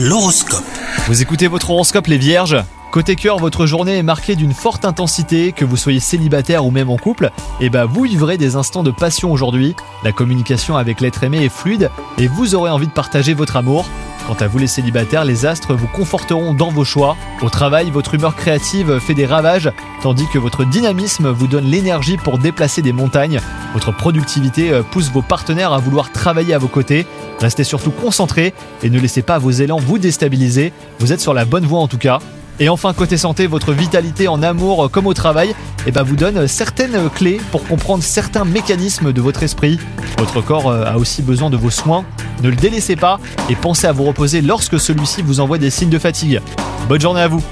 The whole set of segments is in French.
L'horoscope. Vous écoutez votre horoscope les vierges? Côté cœur, votre journée est marquée d'une forte intensité, que vous soyez célibataire ou même en couple, et bah vous vivrez des instants de passion aujourd'hui. La communication avec l'être aimé est fluide et vous aurez envie de partager votre amour. Quant à vous les célibataires, les astres vous conforteront dans vos choix. Au travail, votre humeur créative fait des ravages, tandis que votre dynamisme vous donne l'énergie pour déplacer des montagnes. Votre productivité euh, pousse vos partenaires à vouloir travailler à vos côtés. Restez surtout concentrés et ne laissez pas vos élans vous déstabiliser. Vous êtes sur la bonne voie en tout cas. Et enfin, côté santé, votre vitalité en amour comme au travail eh ben, vous donne certaines clés pour comprendre certains mécanismes de votre esprit. Votre corps euh, a aussi besoin de vos soins. Ne le délaissez pas et pensez à vous reposer lorsque celui-ci vous envoie des signes de fatigue. Bonne journée à vous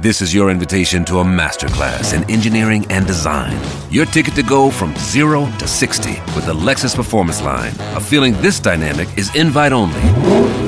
This is invitation to a masterclass in engineering and design. Your ticket to go from to 60 with the Lexus Performance Line. A feeling this dynamic is invite only.